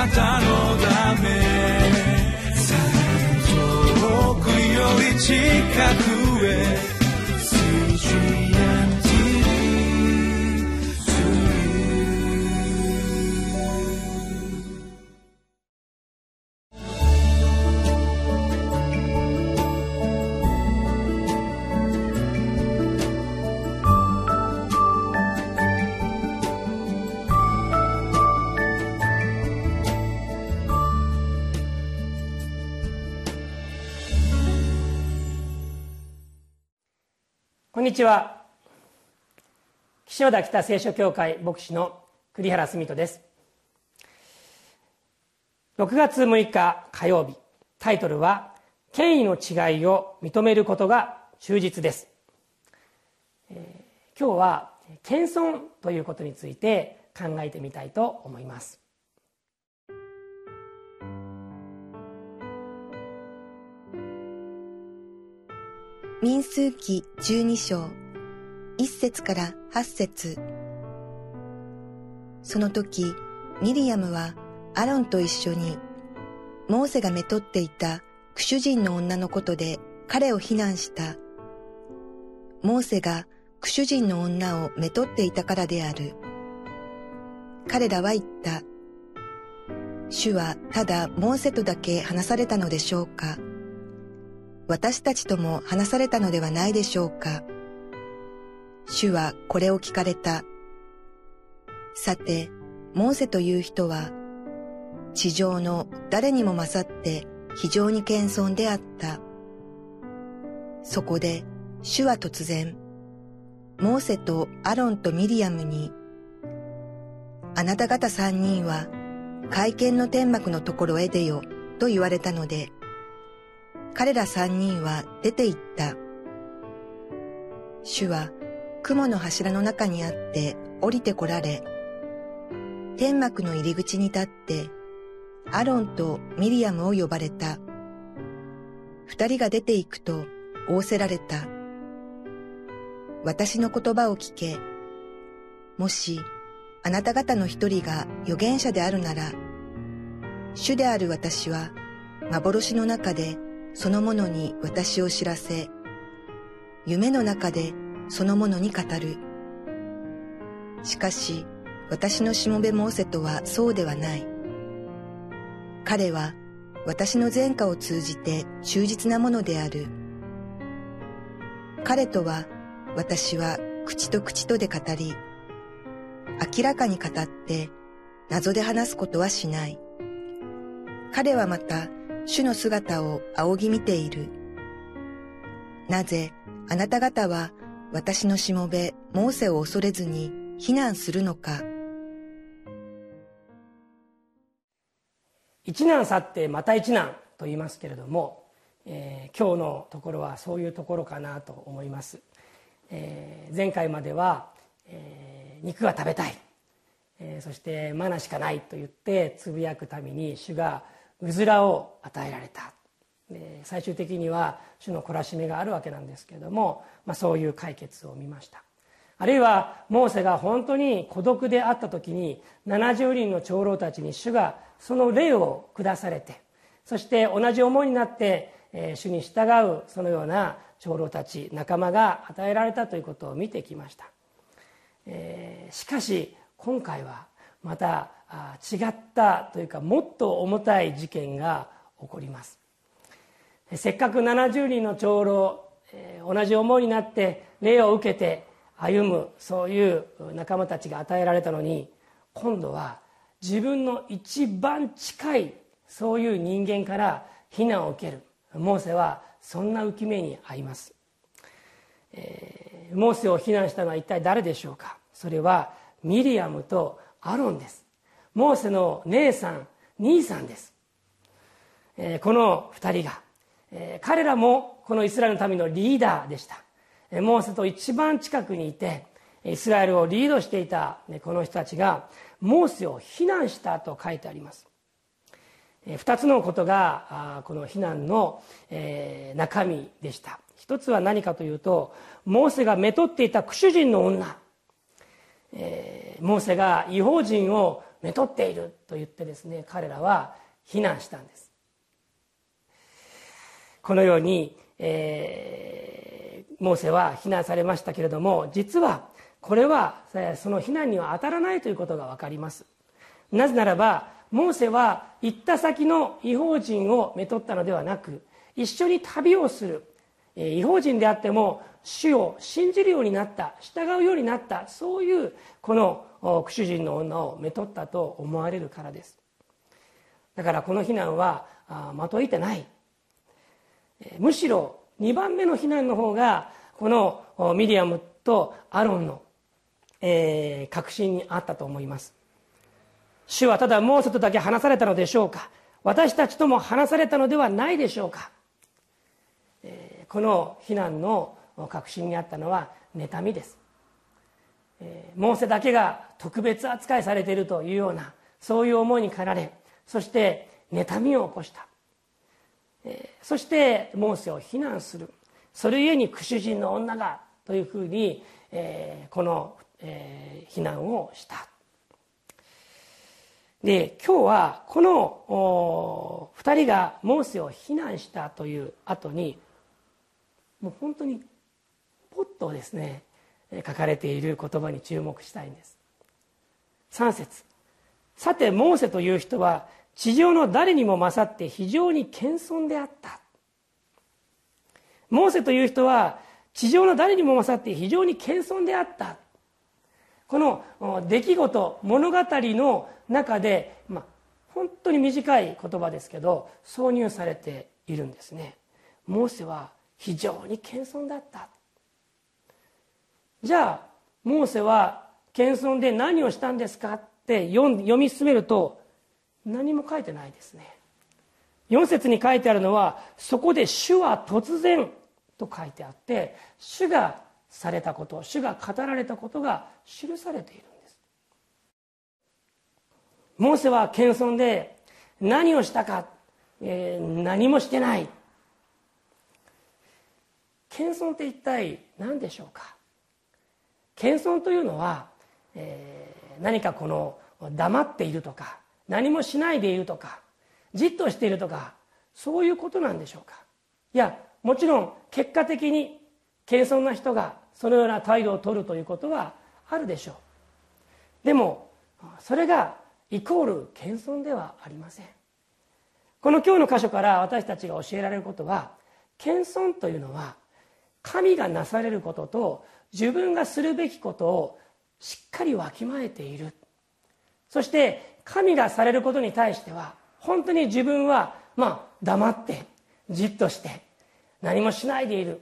なたのため。遠くより近く。にちは。岸和田北聖書協会牧師の栗原澄人です。6月6日火曜日タイトルは「権威の違いを認めることが忠実です」えー、今日は謙遜ということについて考えてみたいと思います。民数記十二章、一節から八節その時、ミリアムはアロンと一緒に、モーセがめとっていたクシュ人の女のことで彼を非難した。モーセがクシュ人の女をめとっていたからである。彼らは言った。主はただモーセとだけ話されたのでしょうか。私たちとも話されたのではないでしょうか。主はこれを聞かれた。さて、モーセという人は、地上の誰にも勝って非常に謙遜であった。そこで、主は突然、モーセとアロンとミリアムに、あなた方三人は会見の天幕のところへ出よと言われたので、彼ら三人は出て行った。主は雲の柱の中にあって降りてこられ、天幕の入り口に立って、アロンとミリアムを呼ばれた。二人が出て行くと仰せられた。私の言葉を聞け。もし、あなた方の一人が預言者であるなら、主である私は、幻の中でそのものに私を知らせ、夢の中でそのものに語る。しかし、私のしもべモーセとはそうではない。彼は私の前科を通じて忠実なものである。彼とは私は口と口とで語り、明らかに語って謎で話すことはしない。彼はまた主の姿を仰ぎ見ている。なぜあなた方は私のしもべモーセを恐れずに避難するのか。一難去ってまた一難と言いますけれども、えー、今日のところはそういうところかなと思います、えー、前回までは、えー、肉が食べたい、えそしてマナしかないと言ってつぶやくために主がうずらを与えられた。最終的には主の懲らしめがあるわけなんですけれども、まあ、そういう解決を見ました。あるいはモーセが本当に孤独であった時に70人の長老たちに主がその霊を下されてそして同じ思いになって、主に従うそのような長老たち仲間が与えられたということを見てきました、えー、しかし今回はまた違ったというかもっと重たい事件が起こります。せっかく70人の長老同じ思いになって礼を受けて歩むそういう仲間たちが与えられたのに今度は自分の一番近いそういう人間から非難を受ける。モーセはそんな浮き目に遭います、えー、モーセを非難したのは一体誰でしょうか。それはミリアムとアロンです。モーセの姉さん兄さんです、えー、この2人が、えー、彼らもこのイスラエルの民のリーダーでした、モーセと一番近くにいてイスラエルをリードしていた、この人たちがモーセを非難したと書いてあります。2つのことがこの非難の中身でした。一つは何かというとモーセがめとっていたクシュ人の女。モーセが違法人をめとっていると言ってですね彼らは非難したんです。このように、えー、モーセは非難されましたけれども実はこれはその非難には当たらないということが分かります。なぜならばモーセは行った先の違法人をめとったのではなく一緒に旅をする違法人であっても主を信じるようになった従うようになったそういうこの苦主人の女をめとったと思われるからです。だからこの非難はまといてない。むしろ2番目の非難の方がこのミディアムとアロンの、えー、確信にあったと思います。主はただモーセとだけ話されたのでしょうか。私たちとも話されたのではないでしょうか、えー、この非難の確信にあったのは妬みです、モーセだけが特別扱いされているというようなそういう思いに駆られそして妬みを起こした、そしてモーセを非難する。それゆえに苦主人の女がというふうに、この、非難をした。で今日はこの2人がモーセを非難したという後にもう本当にポッとですね書かれている言葉に注目したいんです。3節。さてモーセという人は地上の誰にも勝って非常に謙遜であった。モーセという人は地上の誰にも勝って非常に謙遜であった。この出来事物語の中で、まあ、本当に短い言葉ですけど挿入されているんですね。モーセは非常に謙遜だった。じゃあモーセは謙遜で何をしたんですかって読み進めると何も書いてないですね。4節に書いてあるのはそこで主は突然と書いてあって主がされたこと主が語られたことが記されているんです。モーセは謙遜で何をしたか、えー、何もしてない。謙遜って一体何でしょうか？謙遜というのは、えー、何かこの黙っているとか何もしないでいるとかじっとしているとかそういうことなんでしょうか。いやもちろん結果的に謙遜な人がそのような態度を取るということはあるでしょう。でもそれがイコール謙遜ではありません。この今日の箇所から私たちが教えられることは謙遜というのは神がなされることと自分がするべきことをしっかりわきまえている。そして神がされることに対しては本当に自分はまあ黙ってじっとして何もしないでいる。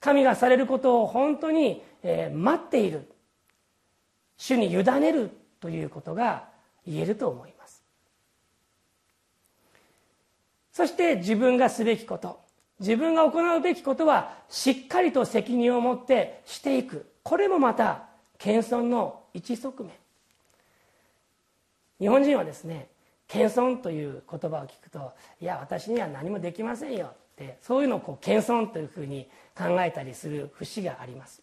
神がされることを本当に、え待っている。主に委ねるということが言えると思います。そして自分がすべきこと。自分が行うべきことはしっかりと責任を持ってしていく。これもまた謙遜の一側面。日本人はですね謙遜という言葉を聞くといや私には何もできませんよってそういうのをこう謙遜というふうに考えたりする節があります、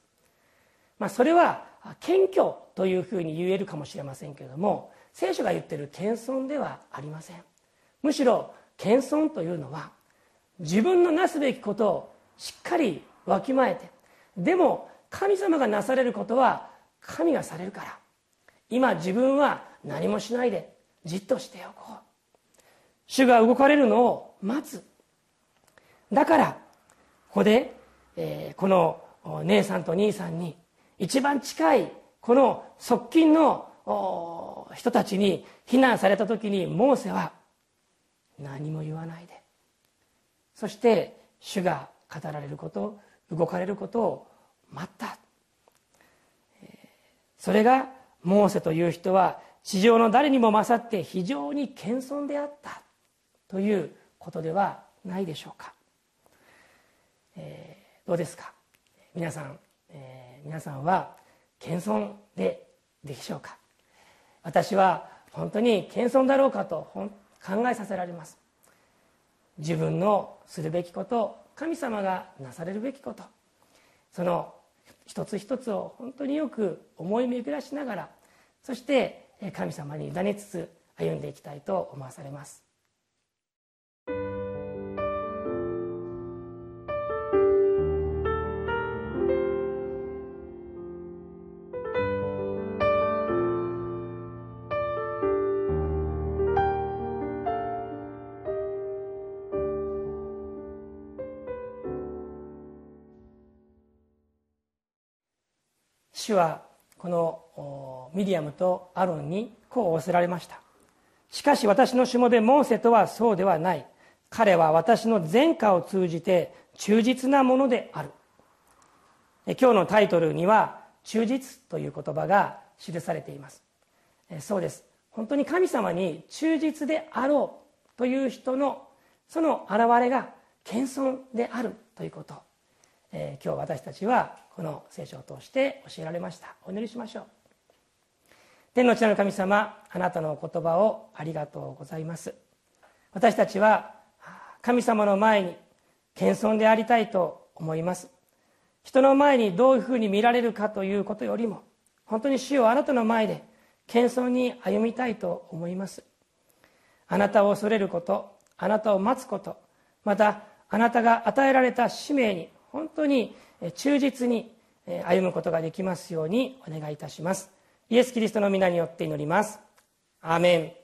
まあ、それは謙虚というふうに言えるかもしれませんけれども聖書が言ってる謙遜ではありません。むしろ謙遜というのは自分のなすべきことをしっかりわきまえてでも神様がなされることは神がされるから。今自分は何もしないでじっとしておこう。主が動かれるのを待つ。だからここで、えー、この姉さんと兄さんに一番近いこの側近の人たちに非難された時にモーセは何も言わないで。そして主が語られること動かれることを待った。それがモーセという人は地上の誰にも勝って非常に謙遜であったということではないでしょうか。えー、どうですか？皆さん、えー、皆さんは謙遜ででしょうか？私は本当に謙遜だろうかと考えさせられます。自分のするべきこと神様がなされるべきこと。その一つ一つを本当によく思い巡らしながらそして神様に委ねつつ歩んでいきたいと思わされます。主はこのミディアムとアロンにこう仰せられました。しかし私のしもべモーセとはそうではない。彼は私の前科を通じて忠実なものである。今日のタイトルには忠実という言葉が記されています。そうです。本当に神様に忠実であろうという人のその現れが謙遜であるということ、えー、今日私たちはこの聖書を通して教えられました。お祈りしましょう。天の地なる神様あなたのお言葉をありがとうございます。私たちは神様の前に謙遜でありたいと思います。人の前にどういうふうに見られるかということよりも本当に主をあなたの前で謙遜に歩みたいと思います。あなたを恐れることあなたを待つことまたあなたが与えられた使命に本当に忠実に歩むことができますようにお願いいたします。イエス・キリストの皆によって祈ります。アーメン。